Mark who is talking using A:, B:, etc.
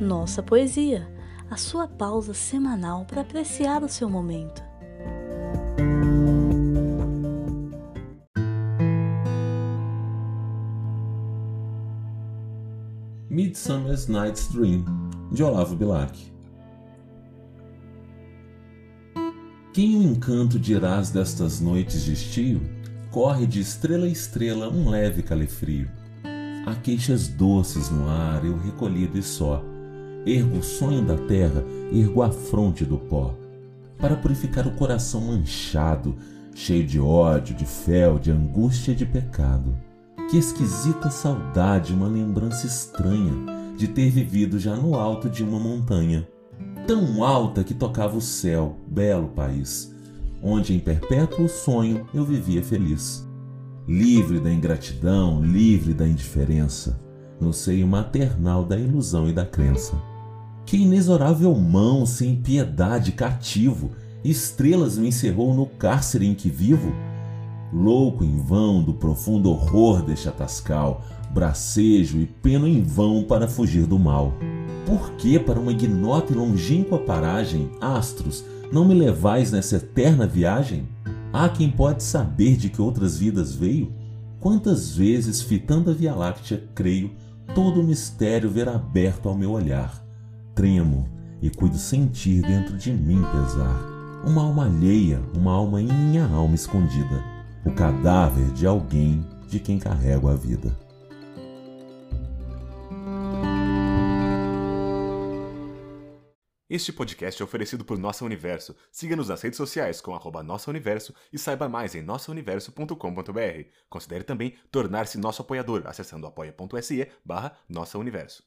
A: Nossa Poesia, a sua pausa semanal para apreciar o seu momento.
B: Midsummer's Night's Dream, de Olavo Bilac. Quem o encanto dirás destas noites de estio, corre de estrela a estrela um leve calefrio. Há queixas doces no ar, eu recolhido e só, ergo o sonho da terra, ergo a fronte do pó, para purificar o coração manchado, cheio de ódio, de fel, de angústia e de pecado. Que esquisita saudade, uma lembrança estranha de ter vivido já no alto de uma montanha tão alta que tocava o céu, belo país, onde em perpétuo sonho eu vivia feliz. Livre da ingratidão, livre da indiferença, no seio maternal da ilusão e da crença. Que inexorável mão sem piedade cativo, estrelas me encerrou no cárcere em que vivo? Louco em vão do profundo horror deste atascal, bracejo e peno em vão para fugir do mal. Por que, para uma ignota e longínqua paragem, astros, não me levais nessa eterna viagem? Há quem pode saber de que outras vidas veio? Quantas vezes, fitando a Via Láctea, creio, todo o mistério ver aberto ao meu olhar. Tremo e cuido sentir dentro de mim pesar. Uma alma alheia, uma alma em minha alma escondida. O cadáver de alguém de quem carrego a vida.
C: Este podcast é oferecido por Nossa Universo. Siga-nos nas redes sociais com arroba Nossa Universo e saiba mais em nossauniverso.com.br. Considere também tornar-se nosso apoiador acessando apoia.se barra Nossa Universo.